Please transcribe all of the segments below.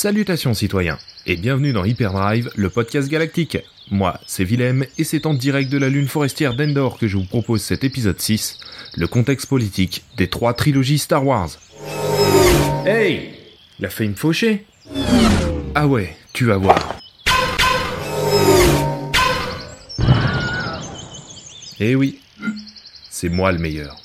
Salutations citoyens, et bienvenue dans Hyperdrive, le podcast galactique. Moi, c'est Willem, et c'est en direct de la lune forestière d'Endor que je vous propose cet épisode 6, le contexte politique des trois trilogies Star Wars. Hey Il a fait une fauchée Ah ouais, tu vas voir. Eh oui, c'est moi le meilleur.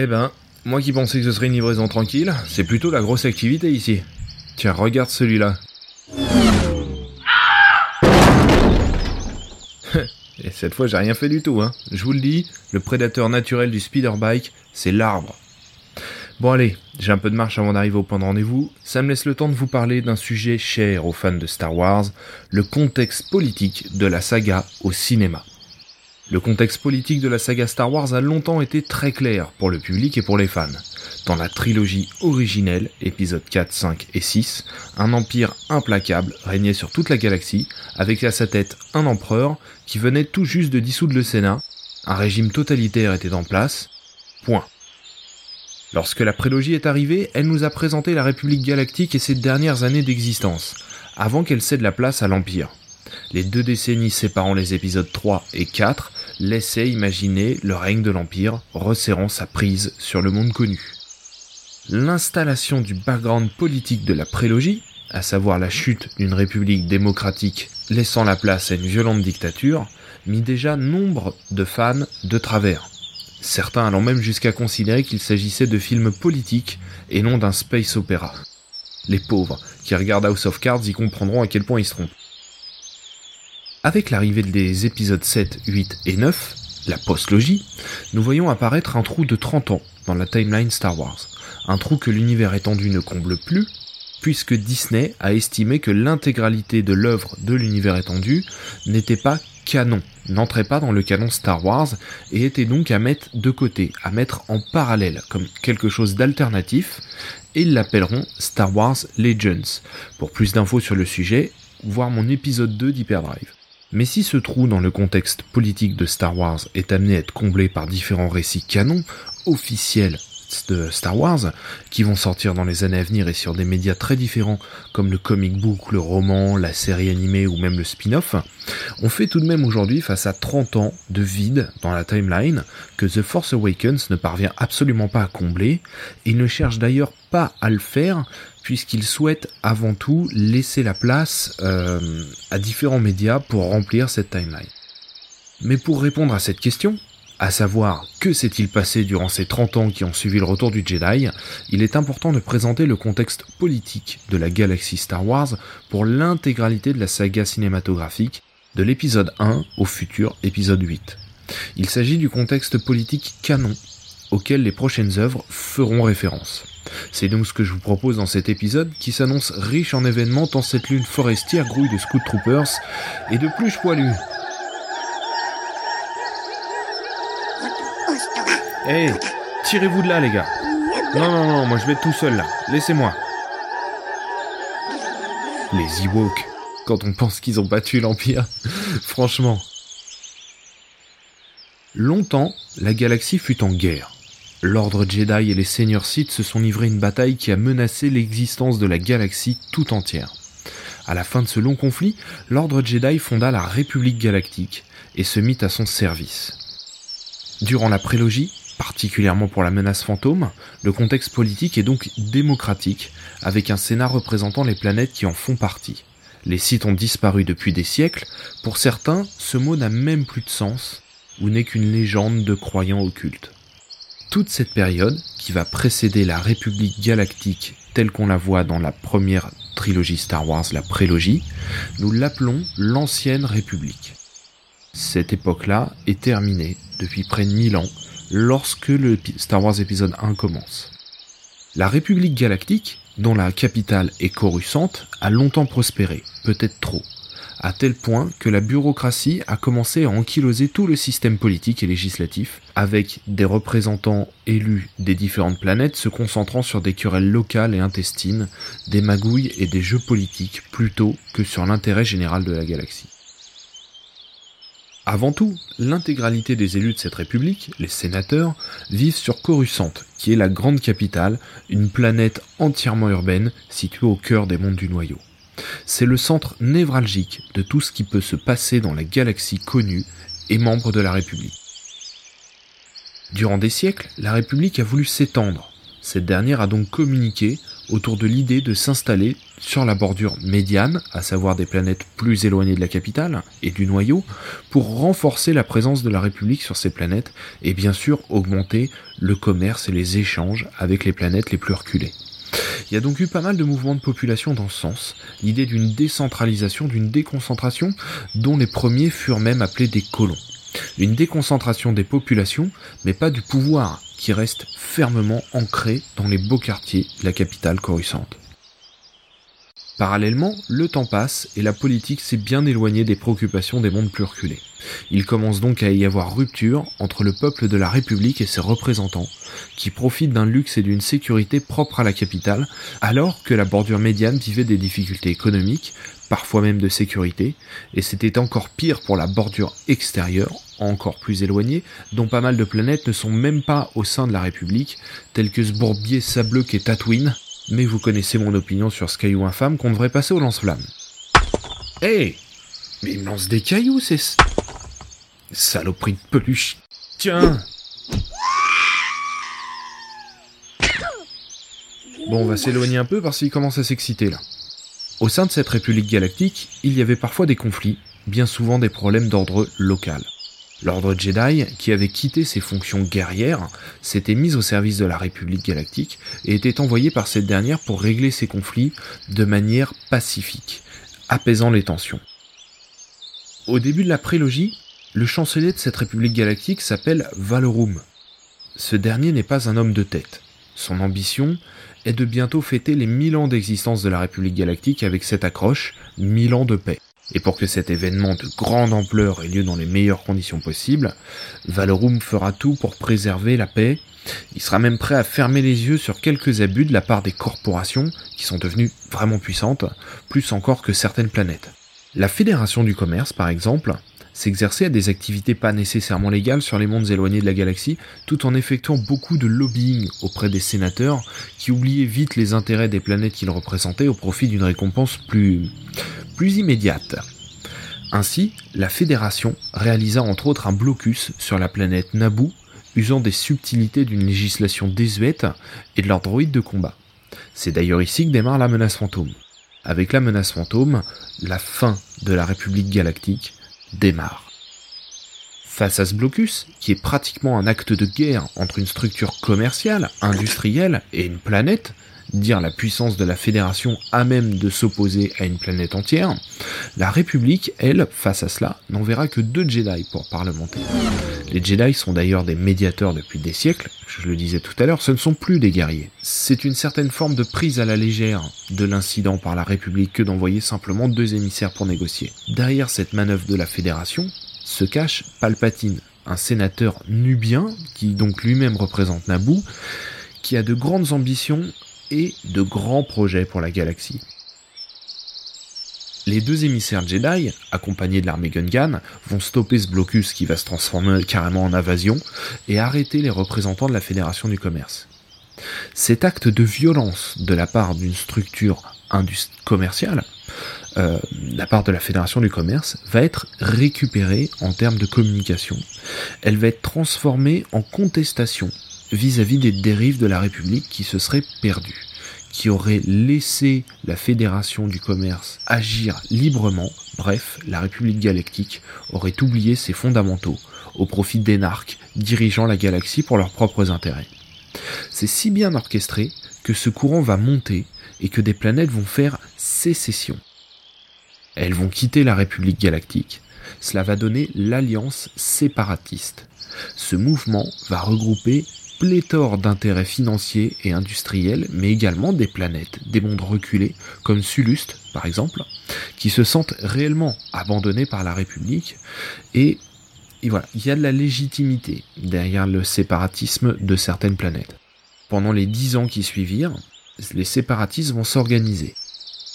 Eh ben, moi qui pensais que ce serait une livraison tranquille, c'est plutôt la grosse activité ici. Tiens, regarde celui-là. Et cette fois, j'ai rien fait du tout, hein. Je vous le dis, le prédateur naturel du speederbike, c'est l'arbre. Bon allez, j'ai un peu de marche avant d'arriver au point de rendez-vous. Ça me laisse le temps de vous parler d'un sujet cher aux fans de Star Wars, le contexte politique de la saga au cinéma. Le contexte politique de la saga Star Wars a longtemps été très clair pour le public et pour les fans. Dans la trilogie originelle, épisodes 4, 5 et 6, un empire implacable régnait sur toute la galaxie, avec à sa tête un empereur qui venait tout juste de dissoudre le Sénat, un régime totalitaire était en place, point. Lorsque la prélogie est arrivée, elle nous a présenté la République galactique et ses dernières années d'existence, avant qu'elle cède la place à l'Empire. Les deux décennies séparant les épisodes 3 et 4 laissaient imaginer le règne de l'Empire resserrant sa prise sur le monde connu. L'installation du background politique de la prélogie, à savoir la chute d'une république démocratique laissant la place à une violente dictature, mit déjà nombre de fans de travers. Certains allant même jusqu'à considérer qu'il s'agissait de films politiques et non d'un space opéra. Les pauvres qui regardent House of Cards y comprendront à quel point ils se trompent. Avec l'arrivée des épisodes 7, 8 et 9, la post-logie, nous voyons apparaître un trou de 30 ans dans la timeline Star Wars. Un trou que l'univers étendu ne comble plus, puisque Disney a estimé que l'intégralité de l'œuvre de l'univers étendu n'était pas canon, n'entrait pas dans le canon Star Wars et était donc à mettre de côté, à mettre en parallèle comme quelque chose d'alternatif et ils l'appelleront Star Wars Legends. Pour plus d'infos sur le sujet, voir mon épisode 2 d'Hyperdrive. Mais si ce trou dans le contexte politique de Star Wars est amené à être comblé par différents récits canons, officiels de Star Wars, qui vont sortir dans les années à venir et sur des médias très différents comme le comic book, le roman, la série animée ou même le spin-off, on fait tout de même aujourd'hui face à 30 ans de vide dans la timeline que The Force Awakens ne parvient absolument pas à combler, et ne cherche d'ailleurs pas à le faire puisqu'il souhaite avant tout laisser la place euh, à différents médias pour remplir cette timeline. Mais pour répondre à cette question, à savoir que s'est-il passé durant ces 30 ans qui ont suivi le retour du Jedi, il est important de présenter le contexte politique de la galaxie Star Wars pour l'intégralité de la saga cinématographique, de l'épisode 1 au futur épisode 8. Il s'agit du contexte politique canon auquel les prochaines œuvres feront référence. C'est donc ce que je vous propose dans cet épisode qui s'annonce riche en événements tant cette lune forestière grouille de Scout Troopers et de pluches poilus. Hé, tirez-vous de là les gars. Non, non, non, moi je vais tout seul là. Laissez-moi. Les Ewoks, quand on pense qu'ils ont battu l'Empire, franchement. Longtemps, la galaxie fut en guerre. L'ordre Jedi et les seigneurs Sith se sont livrés une bataille qui a menacé l'existence de la galaxie tout entière. À la fin de ce long conflit, l'ordre Jedi fonda la République galactique et se mit à son service. Durant la prélogie, particulièrement pour la menace fantôme, le contexte politique est donc démocratique, avec un Sénat représentant les planètes qui en font partie. Les sites ont disparu depuis des siècles, pour certains, ce mot n'a même plus de sens, ou n'est qu'une légende de croyants occultes. Toute cette période, qui va précéder la République galactique telle qu'on la voit dans la première trilogie Star Wars, la prélogie, nous l'appelons l'Ancienne République. Cette époque-là est terminée depuis près de 1000 ans lorsque le Star Wars épisode 1 commence. La République galactique, dont la capitale est Coruscant, a longtemps prospéré, peut-être trop, à tel point que la bureaucratie a commencé à ankyloser tout le système politique et législatif, avec des représentants élus des différentes planètes se concentrant sur des querelles locales et intestines, des magouilles et des jeux politiques plutôt que sur l'intérêt général de la galaxie. Avant tout, l'intégralité des élus de cette république, les sénateurs, vivent sur Coruscant, qui est la grande capitale, une planète entièrement urbaine située au cœur des mondes du noyau. C'est le centre névralgique de tout ce qui peut se passer dans la galaxie connue et membre de la République. Durant des siècles, la République a voulu s'étendre. Cette dernière a donc communiqué autour de l'idée de s'installer sur la bordure médiane, à savoir des planètes plus éloignées de la capitale et du noyau, pour renforcer la présence de la République sur ces planètes et bien sûr augmenter le commerce et les échanges avec les planètes les plus reculées. Il y a donc eu pas mal de mouvements de population dans ce sens, l'idée d'une décentralisation, d'une déconcentration, dont les premiers furent même appelés des colons. Une déconcentration des populations, mais pas du pouvoir, qui reste fermement ancré dans les beaux quartiers de la capitale coruscante. Parallèlement, le temps passe et la politique s'est bien éloignée des préoccupations des mondes plus reculés. Il commence donc à y avoir rupture entre le peuple de la République et ses représentants, qui profitent d'un luxe et d'une sécurité propre à la capitale, alors que la bordure médiane vivait des difficultés économiques, parfois même de sécurité, et c'était encore pire pour la bordure extérieure, encore plus éloignée, dont pas mal de planètes ne sont même pas au sein de la République, telles que ce bourbier sableux qu'est Tatooine, mais vous connaissez mon opinion sur ce caillou infâme qu'on devrait passer au lance-flamme. Hé Mais il lance des cailloux, c'est... Saloperie de peluche. Tiens Bon, on va s'éloigner un peu parce qu'il commence à s'exciter là. Au sein de cette République galactique, il y avait parfois des conflits, bien souvent des problèmes d'ordre local. L'ordre Jedi, qui avait quitté ses fonctions guerrières, s'était mis au service de la République galactique et était envoyé par cette dernière pour régler ces conflits de manière pacifique, apaisant les tensions. Au début de la prélogie, le chancelier de cette République galactique s'appelle Valorum. Ce dernier n'est pas un homme de tête. Son ambition est de bientôt fêter les mille ans d'existence de la République galactique avec cette accroche, mille ans de paix. Et pour que cet événement de grande ampleur ait lieu dans les meilleures conditions possibles, Valorum fera tout pour préserver la paix. Il sera même prêt à fermer les yeux sur quelques abus de la part des corporations qui sont devenues vraiment puissantes, plus encore que certaines planètes. La Fédération du commerce, par exemple, s'exerçait à des activités pas nécessairement légales sur les mondes éloignés de la galaxie, tout en effectuant beaucoup de lobbying auprès des sénateurs qui oubliaient vite les intérêts des planètes qu'ils représentaient au profit d'une récompense plus plus immédiate. Ainsi, la Fédération réalisa entre autres un blocus sur la planète Naboo, usant des subtilités d'une législation désuète et de leurs droïdes de combat. C'est d'ailleurs ici que démarre la menace fantôme. Avec la menace fantôme, la fin de la République galactique démarre. Face à ce blocus, qui est pratiquement un acte de guerre entre une structure commerciale, industrielle et une planète, dire la puissance de la fédération à même de s'opposer à une planète entière, la République, elle, face à cela, n'enverra que deux Jedi pour parlementer. Les Jedi sont d'ailleurs des médiateurs depuis des siècles, je le disais tout à l'heure, ce ne sont plus des guerriers. C'est une certaine forme de prise à la légère de l'incident par la République que d'envoyer simplement deux émissaires pour négocier. Derrière cette manœuvre de la Fédération se cache Palpatine, un sénateur nubien, qui donc lui-même représente Naboo, qui a de grandes ambitions et de grands projets pour la galaxie. Les deux émissaires Jedi, accompagnés de l'armée Gungan, vont stopper ce blocus qui va se transformer carrément en invasion et arrêter les représentants de la Fédération du Commerce. Cet acte de violence de la part d'une structure commerciale, euh, la part de la Fédération du Commerce, va être récupéré en termes de communication. Elle va être transformée en contestation vis-à-vis des dérives de la République qui se seraient perdues, qui auraient laissé la Fédération du commerce agir librement, bref, la République galactique aurait oublié ses fondamentaux au profit d'énarques dirigeant la galaxie pour leurs propres intérêts. C'est si bien orchestré que ce courant va monter et que des planètes vont faire sécession. Elles vont quitter la République galactique. Cela va donner l'alliance séparatiste. Ce mouvement va regrouper pléthore d'intérêts financiers et industriels, mais également des planètes, des mondes reculés, comme Suluste par exemple, qui se sentent réellement abandonnés par la République. Et, et voilà, il y a de la légitimité derrière le séparatisme de certaines planètes. Pendant les dix ans qui suivirent, les séparatistes vont s'organiser.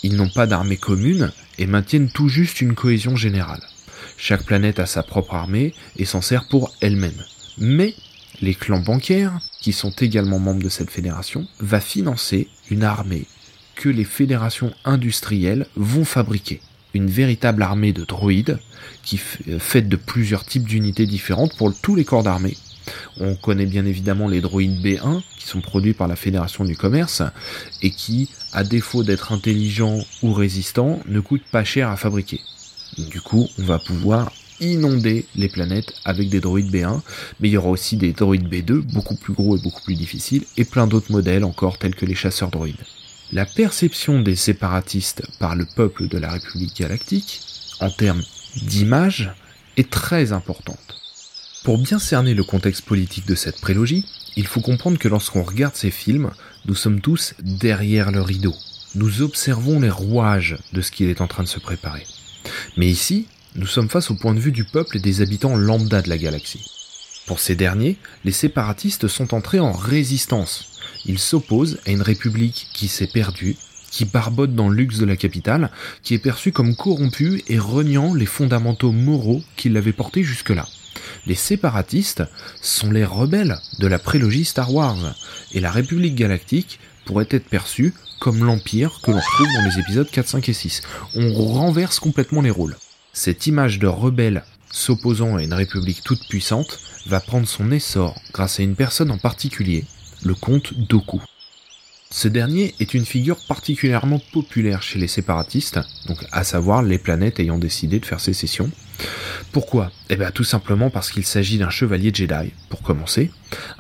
Ils n'ont pas d'armée commune et maintiennent tout juste une cohésion générale. Chaque planète a sa propre armée et s'en sert pour elle-même. Mais les clans bancaires, qui sont également membres de cette fédération, va financer une armée que les fédérations industrielles vont fabriquer. Une véritable armée de droïdes qui euh, faite de plusieurs types d'unités différentes pour tous les corps d'armée. On connaît bien évidemment les droïdes B1 qui sont produits par la Fédération du Commerce et qui, à défaut d'être intelligents ou résistants, ne coûtent pas cher à fabriquer. Du coup, on va pouvoir inonder les planètes avec des droïdes B1, mais il y aura aussi des droïdes B2, beaucoup plus gros et beaucoup plus difficiles, et plein d'autres modèles encore tels que les chasseurs droïdes. La perception des séparatistes par le peuple de la République galactique, en termes d'image, est très importante. Pour bien cerner le contexte politique de cette prélogie, il faut comprendre que lorsqu'on regarde ces films, nous sommes tous derrière le rideau. Nous observons les rouages de ce qu'il est en train de se préparer. Mais ici, nous sommes face au point de vue du peuple et des habitants lambda de la galaxie. Pour ces derniers, les séparatistes sont entrés en résistance. Ils s'opposent à une république qui s'est perdue, qui barbote dans le luxe de la capitale, qui est perçue comme corrompue et reniant les fondamentaux moraux qui l'avaient portée jusque-là. Les séparatistes sont les rebelles de la prélogie Star Wars, et la République galactique pourrait être perçue comme l'Empire que l'on retrouve dans les épisodes 4, 5 et 6. On renverse complètement les rôles. Cette image de rebelle s'opposant à une république toute puissante va prendre son essor grâce à une personne en particulier, le comte Doku. Ce dernier est une figure particulièrement populaire chez les séparatistes, donc à savoir les planètes ayant décidé de faire sécession. Pourquoi? Eh bien tout simplement parce qu'il s'agit d'un chevalier Jedi, pour commencer,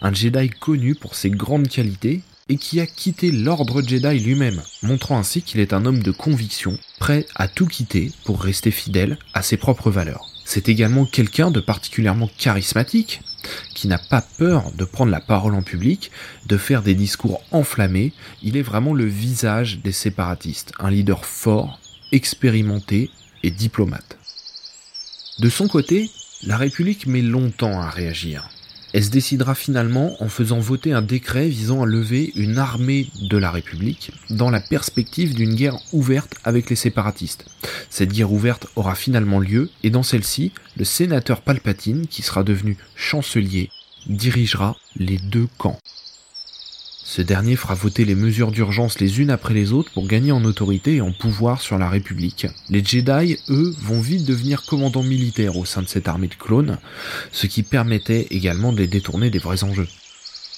un Jedi connu pour ses grandes qualités et qui a quitté l'ordre Jedi lui-même, montrant ainsi qu'il est un homme de conviction, prêt à tout quitter pour rester fidèle à ses propres valeurs. C'est également quelqu'un de particulièrement charismatique, qui n'a pas peur de prendre la parole en public, de faire des discours enflammés, il est vraiment le visage des séparatistes, un leader fort, expérimenté et diplomate. De son côté, la République met longtemps à réagir. Elle se décidera finalement en faisant voter un décret visant à lever une armée de la République dans la perspective d'une guerre ouverte avec les séparatistes. Cette guerre ouverte aura finalement lieu et dans celle-ci, le sénateur Palpatine, qui sera devenu chancelier, dirigera les deux camps. Ce dernier fera voter les mesures d'urgence les unes après les autres pour gagner en autorité et en pouvoir sur la République. Les Jedi, eux, vont vite devenir commandants militaires au sein de cette armée de clones, ce qui permettait également de les détourner des vrais enjeux.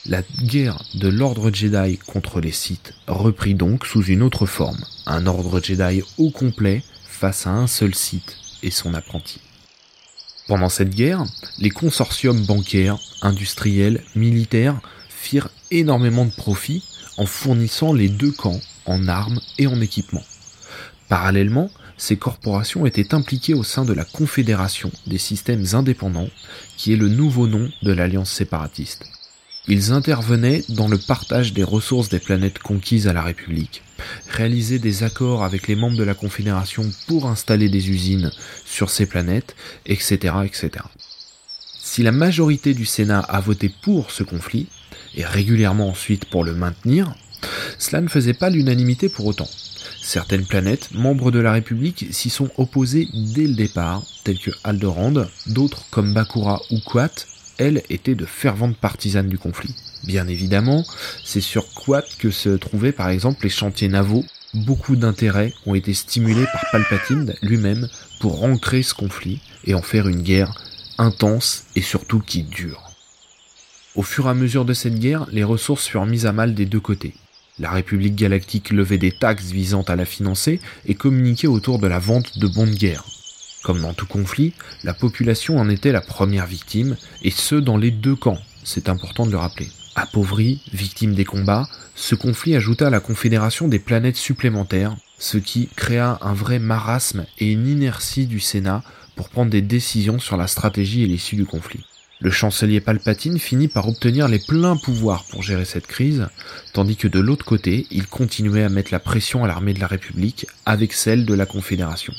La guerre de l'ordre Jedi contre les Sith reprit donc sous une autre forme, un ordre Jedi au complet face à un seul Sith et son apprenti. Pendant cette guerre, les consortiums bancaires, industriels, militaires firent énormément de profits en fournissant les deux camps en armes et en équipement. Parallèlement, ces corporations étaient impliquées au sein de la Confédération des systèmes indépendants, qui est le nouveau nom de l'alliance séparatiste. Ils intervenaient dans le partage des ressources des planètes conquises à la République, réalisaient des accords avec les membres de la Confédération pour installer des usines sur ces planètes, etc., etc. Si la majorité du Sénat a voté pour ce conflit, et régulièrement ensuite pour le maintenir, cela ne faisait pas l'unanimité pour autant. Certaines planètes, membres de la République, s'y sont opposées dès le départ, telles que Aldorand, d'autres comme Bakura ou Quat, elles étaient de ferventes partisanes du conflit. Bien évidemment, c'est sur Quat que se trouvaient par exemple les chantiers navaux. Beaucoup d'intérêts ont été stimulés par Palpatine lui-même pour ancrer ce conflit et en faire une guerre intense et surtout qui dure. Au fur et à mesure de cette guerre, les ressources furent mises à mal des deux côtés. La République galactique levait des taxes visant à la financer et communiquait autour de la vente de bons de guerre. Comme dans tout conflit, la population en était la première victime, et ce dans les deux camps, c'est important de le rappeler. Appauvrie, victime des combats, ce conflit ajouta à la confédération des planètes supplémentaires, ce qui créa un vrai marasme et une inertie du Sénat pour prendre des décisions sur la stratégie et l'issue du conflit. Le chancelier Palpatine finit par obtenir les pleins pouvoirs pour gérer cette crise, tandis que de l'autre côté, il continuait à mettre la pression à l'armée de la République avec celle de la Confédération.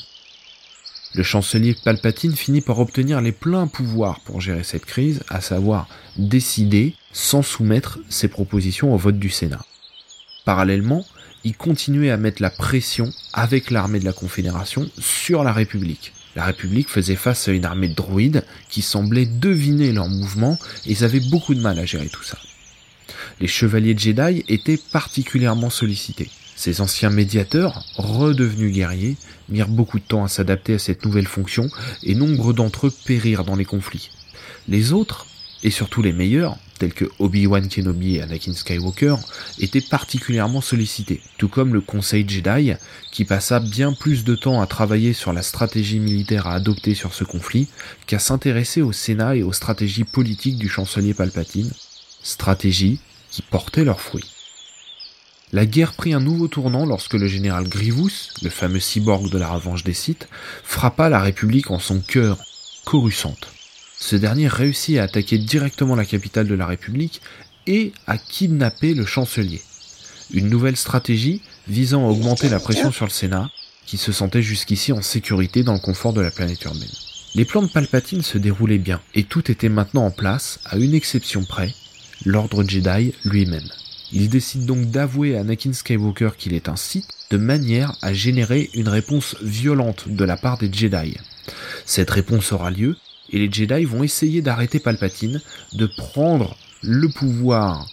Le chancelier Palpatine finit par obtenir les pleins pouvoirs pour gérer cette crise, à savoir décider sans soumettre ses propositions au vote du Sénat. Parallèlement, il continuait à mettre la pression avec l'armée de la Confédération sur la République. La République faisait face à une armée de droïdes qui semblait deviner leurs mouvements et ils avaient beaucoup de mal à gérer tout ça. Les chevaliers Jedi étaient particulièrement sollicités. Ces anciens médiateurs, redevenus guerriers, mirent beaucoup de temps à s'adapter à cette nouvelle fonction et nombre d'entre eux périrent dans les conflits. Les autres, et surtout les meilleurs, tels que Obi-Wan Kenobi et Anakin Skywalker, étaient particulièrement sollicités, tout comme le Conseil Jedi, qui passa bien plus de temps à travailler sur la stratégie militaire à adopter sur ce conflit qu'à s'intéresser au Sénat et aux stratégies politiques du chancelier Palpatine, stratégies qui portaient leurs fruits. La guerre prit un nouveau tournant lorsque le général Grievous, le fameux cyborg de la revanche des Sith, frappa la République en son cœur, Coruscant. Ce dernier réussit à attaquer directement la capitale de la République et à kidnapper le chancelier. Une nouvelle stratégie visant à augmenter la pression sur le Sénat, qui se sentait jusqu'ici en sécurité dans le confort de la planète urbaine. Les plans de Palpatine se déroulaient bien, et tout était maintenant en place, à une exception près, l'ordre Jedi lui-même. Il décide donc d'avouer à Anakin Skywalker qu'il est un Sith, de manière à générer une réponse violente de la part des Jedi. Cette réponse aura lieu, et les Jedi vont essayer d'arrêter Palpatine, de prendre le pouvoir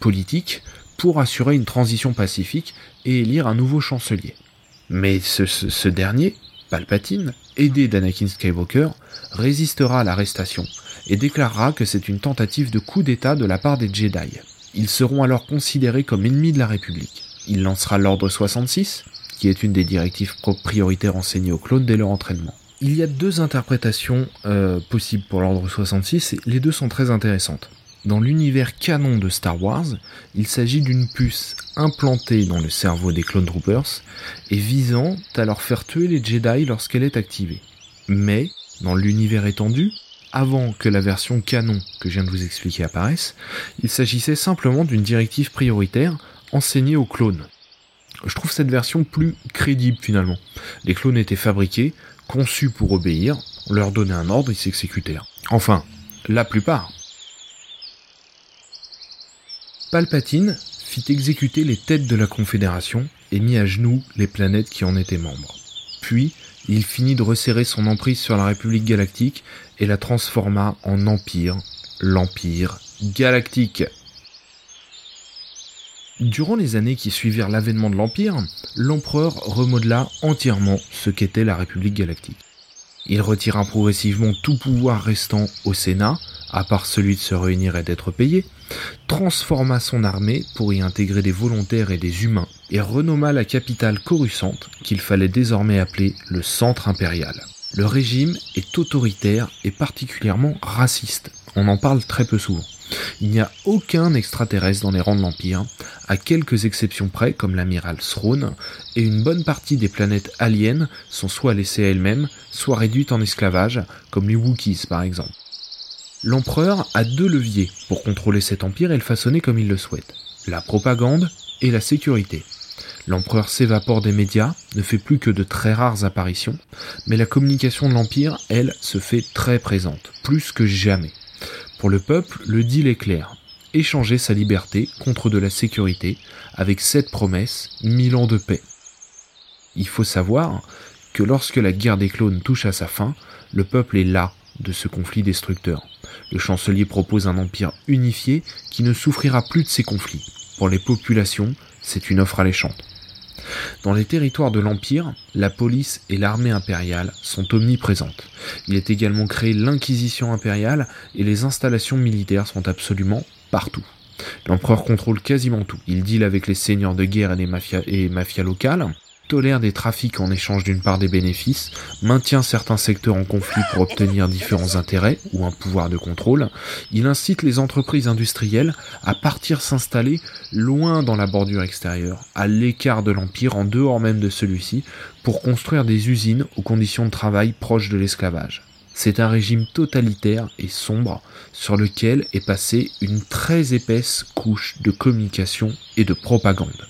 politique pour assurer une transition pacifique et élire un nouveau chancelier. Mais ce, ce dernier, Palpatine, aidé d'Anakin Skywalker, résistera à l'arrestation et déclarera que c'est une tentative de coup d'État de la part des Jedi. Ils seront alors considérés comme ennemis de la République. Il lancera l'Ordre 66, qui est une des directives prioritaires enseignées aux clones dès leur entraînement. Il y a deux interprétations euh, possibles pour l'Ordre 66, et les deux sont très intéressantes. Dans l'univers canon de Star Wars, il s'agit d'une puce implantée dans le cerveau des clone troopers et visant à leur faire tuer les Jedi lorsqu'elle est activée. Mais, dans l'univers étendu, avant que la version canon que je viens de vous expliquer apparaisse, il s'agissait simplement d'une directive prioritaire enseignée aux clones. Je trouve cette version plus crédible finalement. Les clones étaient fabriqués, conçus pour obéir, leur donnait un ordre, ils s'exécutèrent. Enfin, la plupart. Palpatine fit exécuter les têtes de la Confédération et mit à genoux les planètes qui en étaient membres. Puis, il finit de resserrer son emprise sur la République galactique et la transforma en empire, l'Empire galactique. Durant les années qui suivirent l'avènement de l'Empire, l'empereur remodela entièrement ce qu'était la République galactique. Il retira progressivement tout pouvoir restant au Sénat, à part celui de se réunir et d'être payé, transforma son armée pour y intégrer des volontaires et des humains, et renomma la capitale Coruscant, qu'il fallait désormais appeler le centre impérial. Le régime est autoritaire et particulièrement raciste. On en parle très peu souvent. Il n'y a aucun extraterrestre dans les rangs de l'Empire, à quelques exceptions près comme l'amiral Throne, et une bonne partie des planètes aliens sont soit laissées à elles-mêmes, soit réduites en esclavage, comme les Wookiees par exemple. L'empereur a deux leviers pour contrôler cet empire et le façonner comme il le souhaite. La propagande et la sécurité. L'empereur s'évapore des médias, ne fait plus que de très rares apparitions, mais la communication de l'Empire, elle, se fait très présente, plus que jamais. Pour le peuple, le deal est clair. Échanger sa liberté contre de la sécurité, avec cette promesse, mille ans de paix. Il faut savoir que lorsque la guerre des clones touche à sa fin, le peuple est là de ce conflit destructeur. Le chancelier propose un empire unifié qui ne souffrira plus de ces conflits. Pour les populations, c'est une offre alléchante. Dans les territoires de l'Empire, la police et l'armée impériale sont omniprésentes. Il est également créé l'Inquisition impériale et les installations militaires sont absolument partout. L'empereur contrôle quasiment tout. Il deal avec les seigneurs de guerre et les mafias, mafias locales tolère des trafics en échange d'une part des bénéfices, maintient certains secteurs en conflit pour obtenir différents intérêts ou un pouvoir de contrôle, il incite les entreprises industrielles à partir s'installer loin dans la bordure extérieure, à l'écart de l'Empire, en dehors même de celui-ci, pour construire des usines aux conditions de travail proches de l'esclavage. C'est un régime totalitaire et sombre sur lequel est passée une très épaisse couche de communication et de propagande.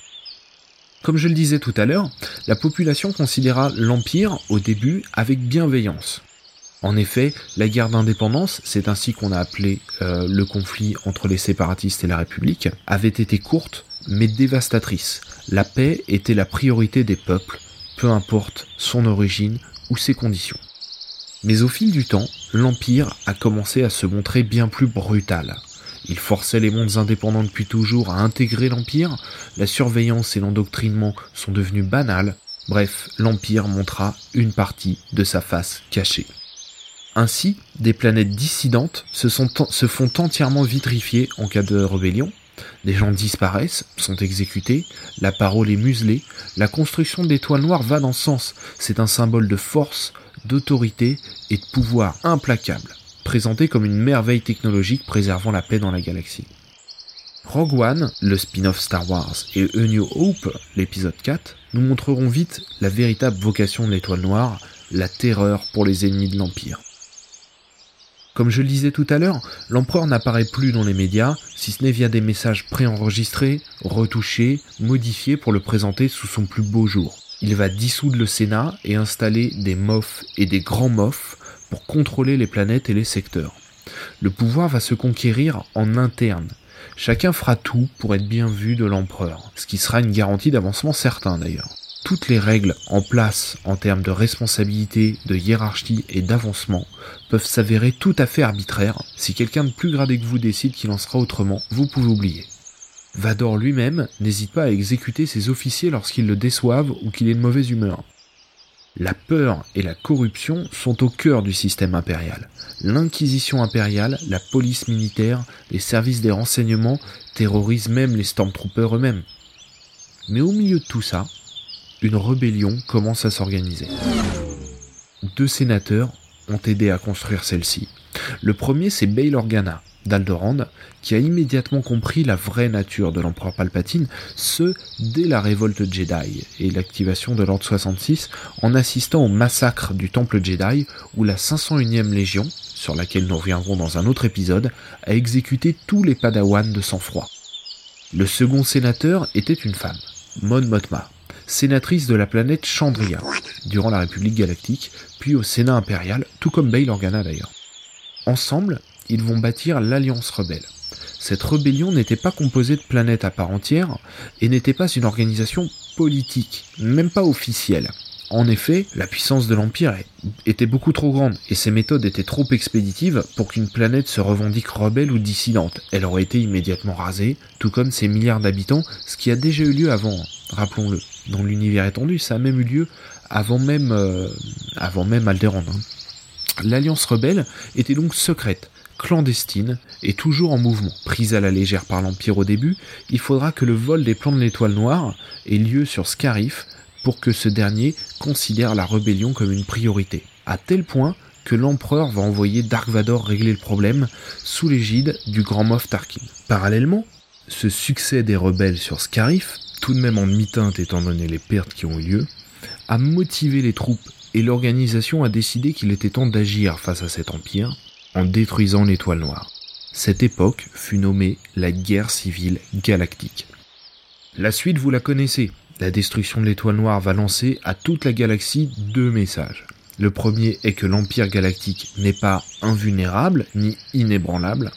Comme je le disais tout à l'heure, la population considéra l'Empire au début avec bienveillance. En effet, la guerre d'indépendance, c'est ainsi qu'on a appelé euh, le conflit entre les séparatistes et la République, avait été courte mais dévastatrice. La paix était la priorité des peuples, peu importe son origine ou ses conditions. Mais au fil du temps, l'Empire a commencé à se montrer bien plus brutal. Il forçait les mondes indépendants depuis toujours à intégrer l'Empire, la surveillance et l'endoctrinement sont devenus banals, bref, l'Empire montra une partie de sa face cachée. Ainsi, des planètes dissidentes se, se font entièrement vitrifier en cas de rébellion, des gens disparaissent, sont exécutés, la parole est muselée, la construction d'étoiles noires va dans ce sens, c'est un symbole de force, d'autorité et de pouvoir implacable, présenté comme une merveille technologique préservant la paix dans la galaxie. Rogue One, le spin-off Star Wars, et A New Hope, l'épisode 4, nous montreront vite la véritable vocation de l'étoile noire, la terreur pour les ennemis de l'Empire. Comme je le disais tout à l'heure, l'empereur n'apparaît plus dans les médias, si ce n'est via des messages préenregistrés, retouchés, modifiés pour le présenter sous son plus beau jour. Il va dissoudre le Sénat et installer des MOF et des grands MOF pour contrôler les planètes et les secteurs. Le pouvoir va se conquérir en interne. Chacun fera tout pour être bien vu de l'empereur, ce qui sera une garantie d'avancement certain d'ailleurs toutes les règles en place en termes de responsabilité, de hiérarchie et d'avancement peuvent s'avérer tout à fait arbitraires. Si quelqu'un de plus gradé que vous décide qu'il en sera autrement, vous pouvez oublier. Vador lui-même n'hésite pas à exécuter ses officiers lorsqu'ils le déçoivent ou qu'il est de mauvaise humeur. La peur et la corruption sont au cœur du système impérial. L'inquisition impériale, la police militaire, les services des renseignements terrorisent même les Stormtroopers eux-mêmes. Mais au milieu de tout ça, une rébellion commence à s'organiser. Deux sénateurs ont aidé à construire celle-ci. Le premier, c'est Bail Organa, d'Alderand, qui a immédiatement compris la vraie nature de l'empereur Palpatine, ce dès la révolte Jedi et l'activation de l'Ordre 66 en assistant au massacre du Temple Jedi où la 501e Légion, sur laquelle nous reviendrons dans un autre épisode, a exécuté tous les padawans de sang-froid. Le second sénateur était une femme, Mon Mothma, sénatrice de la planète Chandria, durant la République galactique, puis au Sénat impérial, tout comme Bail Organa d'ailleurs. Ensemble, ils vont bâtir l'Alliance rebelle. Cette rébellion n'était pas composée de planètes à part entière et n'était pas une organisation politique, même pas officielle. En effet, la puissance de l'Empire était beaucoup trop grande et ses méthodes étaient trop expéditives pour qu'une planète se revendique rebelle ou dissidente. Elle aurait été immédiatement rasée, tout comme ses milliards d'habitants, ce qui a déjà eu lieu avant, rappelons-le. Dans l'univers étendu, ça a même eu lieu avant même, euh, avant même Alderaan. Hein. L'Alliance rebelle était donc secrète, clandestine et toujours en mouvement. Prise à la légère par l'Empire au début, il faudra que le vol des plans de l'étoile noire ait lieu sur Scarif pour que ce dernier considère la rébellion comme une priorité, à tel point que l'empereur va envoyer Dark Vador régler le problème sous l'égide du grand Moff Tarkin. Parallèlement, ce succès des rebelles sur Scarif, tout de même en demi-teinte étant donné les pertes qui ont eu lieu, a motivé les troupes et l'organisation a décidé qu'il était temps d'agir face à cet empire en détruisant l'étoile noire. Cette époque fut nommée la guerre civile galactique. La suite vous la connaissez, la destruction de l'étoile noire va lancer à toute la galaxie deux messages. Le premier est que l'Empire galactique n'est pas invulnérable ni inébranlable.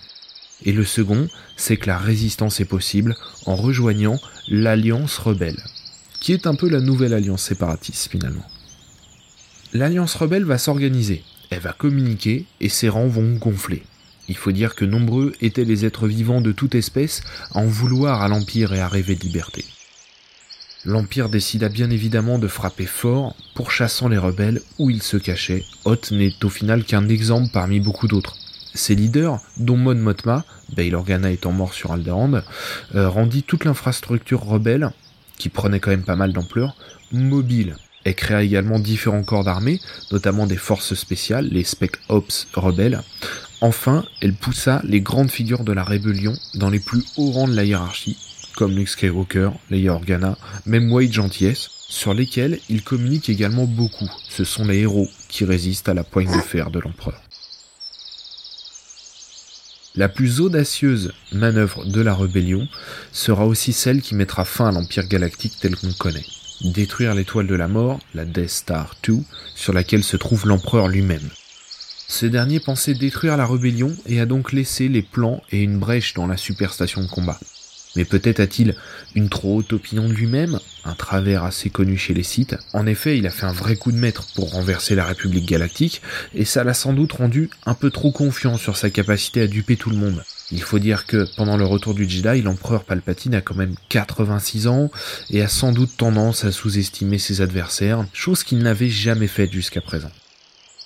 Et le second, c'est que la résistance est possible en rejoignant l'Alliance rebelle, qui est un peu la nouvelle alliance séparatiste finalement. L'Alliance rebelle va s'organiser, elle va communiquer et ses rangs vont gonfler. Il faut dire que nombreux étaient les êtres vivants de toute espèce à en vouloir à l'Empire et à rêver de liberté. L'Empire décida bien évidemment de frapper fort, pourchassant les rebelles où ils se cachaient. Hoth n'est au final qu'un exemple parmi beaucoup d'autres. Ses leaders, dont Mon Mothma, Bail Organa étant mort sur Alderaan, euh, rendit toute l'infrastructure rebelle, qui prenait quand même pas mal d'ampleur, mobile. Elle créa également différents corps d'armée, notamment des forces spéciales, les Spec Ops rebelles. Enfin, elle poussa les grandes figures de la rébellion dans les plus hauts rangs de la hiérarchie, comme Luke Skywalker, Leia Organa, même Wade Gentillesse, sur lesquels il communique également beaucoup. Ce sont les héros qui résiste à la poigne de fer de l'empereur. La plus audacieuse manœuvre de la rébellion sera aussi celle qui mettra fin à l'Empire galactique tel qu'on connaît. Détruire l'étoile de la mort, la Death Star 2, sur laquelle se trouve l'empereur lui-même. Ce dernier pensait détruire la rébellion et a donc laissé les plans et une brèche dans la superstation de combat. Mais peut-être a-t-il une trop haute opinion de lui-même, un travers assez connu chez les Sith. En effet, il a fait un vrai coup de maître pour renverser la République galactique, et ça l'a sans doute rendu un peu trop confiant sur sa capacité à duper tout le monde. Il faut dire que pendant le retour du Jedi, l'empereur Palpatine a quand même 86 ans et a sans doute tendance à sous-estimer ses adversaires, chose qu'il n'avait jamais faite jusqu'à présent.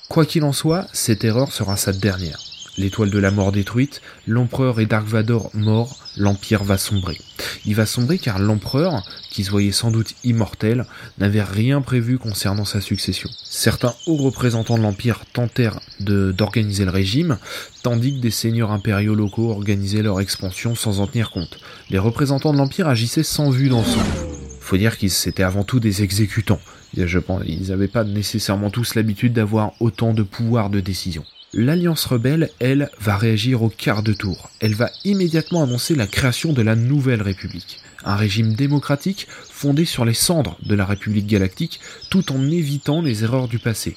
Quoi qu'il en soit, cette erreur sera sa dernière l'étoile de la mort détruite, l'empereur et Dark Vador morts, l'Empire va sombrer. Il va sombrer car l'empereur, qui se voyait sans doute immortel, n'avait rien prévu concernant sa succession. Certains hauts représentants de l'Empire tentèrent d'organiser le régime, tandis que des seigneurs impériaux locaux organisaient leur expansion sans en tenir compte. Les représentants de l'Empire agissaient sans vue d'ensemble. Faut dire qu'ils étaient avant tout des exécutants. Je pense, ils n'avaient pas nécessairement tous l'habitude d'avoir autant de pouvoir de décision. L'Alliance rebelle, elle, va réagir au quart de tour. Elle va immédiatement annoncer la création de la Nouvelle République, un régime démocratique fondé sur les cendres de la République galactique tout en évitant les erreurs du passé.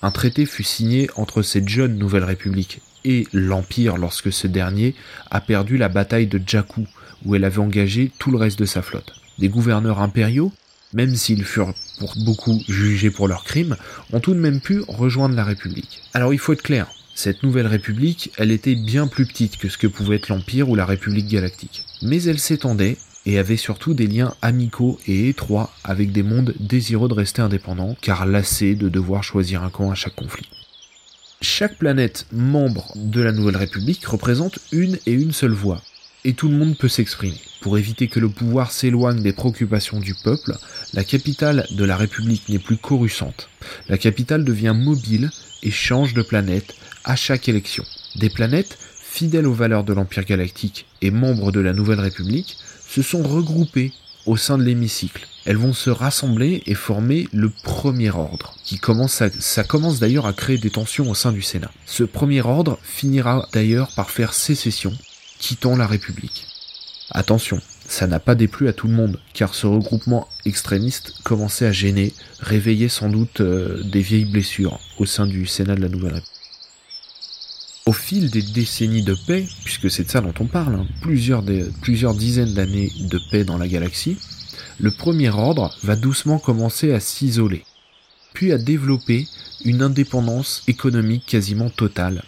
Un traité fut signé entre cette jeune Nouvelle République et l'Empire lorsque ce dernier a perdu la bataille de Jakku, où elle avait engagé tout le reste de sa flotte. Des gouverneurs impériaux, même s'ils furent pour beaucoup jugés pour leurs crimes, ont tout de même pu rejoindre la République. Alors il faut être clair, cette nouvelle République, elle était bien plus petite que ce que pouvait être l'Empire ou la République galactique. Mais elle s'étendait et avait surtout des liens amicaux et étroits avec des mondes désireux de rester indépendants, car lassés de devoir choisir un camp à chaque conflit. Chaque planète membre de la Nouvelle République représente une et une seule voix, et tout le monde peut s'exprimer. Pour éviter que le pouvoir s'éloigne des préoccupations du peuple, la capitale de la République n'est plus coruscante. La capitale devient mobile et change de planète à chaque élection. Des planètes, fidèles aux valeurs de l'Empire galactique et membres de la Nouvelle République, se sont regroupées au sein de l'hémicycle. Elles vont se rassembler et former le premier ordre, qui commence ça commence d'ailleurs à créer des tensions au sein du Sénat. Ce premier ordre finira d'ailleurs par faire sécession, quittant la République. Attention, ça n'a pas déplu à tout le monde, car ce regroupement extrémiste commençait à gêner, réveiller sans doute euh, des vieilles blessures au sein du Sénat de la Nouvelle République. Au fil des décennies de paix, puisque c'est de ça dont on parle, hein, plusieurs dizaines d'années de paix dans la galaxie, le premier ordre va doucement commencer à s'isoler, puis à développer une indépendance économique quasiment totale,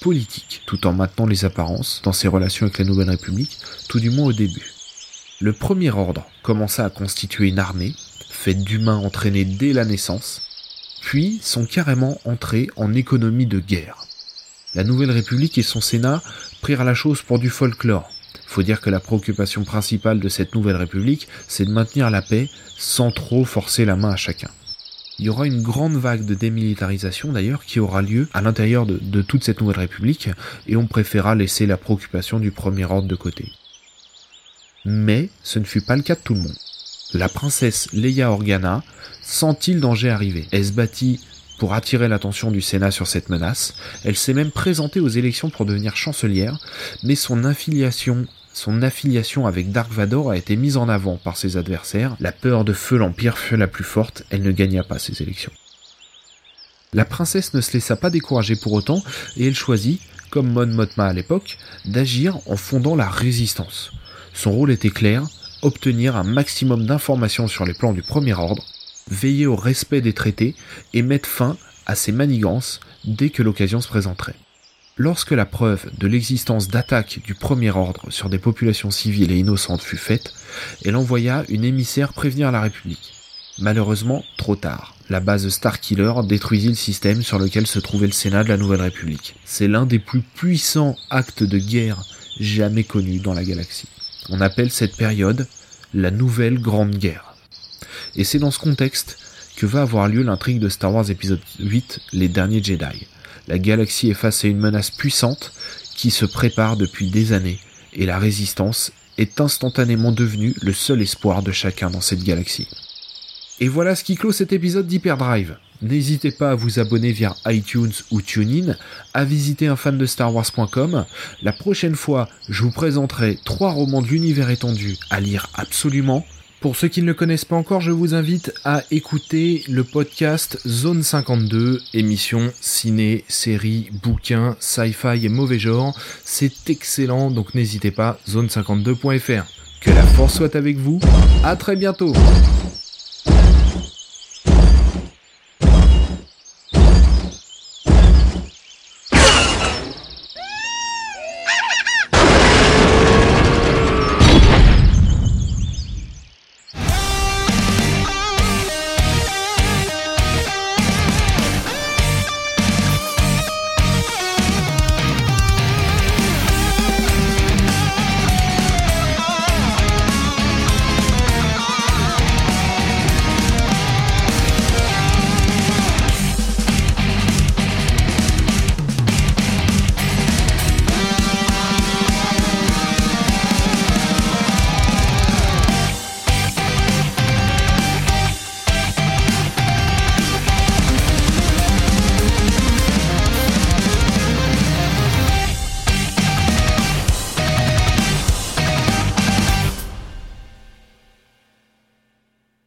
politique, tout en maintenant les apparences dans ses relations avec la Nouvelle République, tout du moins au début. Le premier ordre commença à constituer une armée, faite d'humains entraînés dès la naissance, puis sont carrément entrés en économie de guerre. La Nouvelle République et son Sénat prirent la chose pour du folklore. Faut dire que la préoccupation principale de cette Nouvelle République, c'est de maintenir la paix sans trop forcer la main à chacun. Il y aura une grande vague de démilitarisation d'ailleurs qui aura lieu à l'intérieur de, toute cette nouvelle république et on préféra laisser la préoccupation du premier ordre de côté. Mais ce ne fut pas le cas de tout le monde. La princesse Leia Organa sentit le danger arriver? Elle se battit pour attirer l'attention du Sénat sur cette menace. Elle s'est même présentée aux élections pour devenir chancelière, mais son affiliation son affiliation avec Dark Vador a été mise en avant par ses adversaires. La peur de feu l'Empire fut la plus forte, elle ne gagna pas ces élections. La princesse ne se laissa pas décourager pour autant, et elle choisit, comme Mon Mothma à l'époque, d'agir en fondant la résistance. Son rôle était clair, obtenir un maximum d'informations sur les plans du premier ordre, veiller au respect des traités et mettre fin à ses manigances dès que l'occasion se présenterait. Lorsque la preuve de l'existence d'attaques du premier ordre sur des populations civiles et innocentes fut faite, elle envoya une émissaire prévenir la République. Malheureusement, trop tard. La base Starkiller détruisit le système sur lequel se trouvait le Sénat de la Nouvelle République. C'est l'un des plus puissants actes de guerre jamais connus dans la galaxie. On appelle cette période la Nouvelle Grande Guerre. Et c'est dans ce contexte que va avoir lieu l'intrigue de Star Wars épisode 8, Les Derniers Jedi la galaxie est face à une menace puissante qui se prépare depuis des années, et la résistance est instantanément devenue le seul espoir de chacun dans cette galaxie. Et voilà ce qui clôt cet épisode d'Hyperdrive. n'hésitez pas à vous abonner via iTunes ou TuneIn, à visiter un fan de Star Wars.com. La prochaine fois, je vous présenterai trois romans de l'univers étendu à lire absolument. Pour ceux qui ne le connaissent pas encore, je vous invite à écouter le podcast Zone 52, émission ciné, série, bouquins, sci-fi et mauvais genre. C'est excellent, donc n'hésitez pas, zone52.fr. Que la force soit avec vous, à très bientôt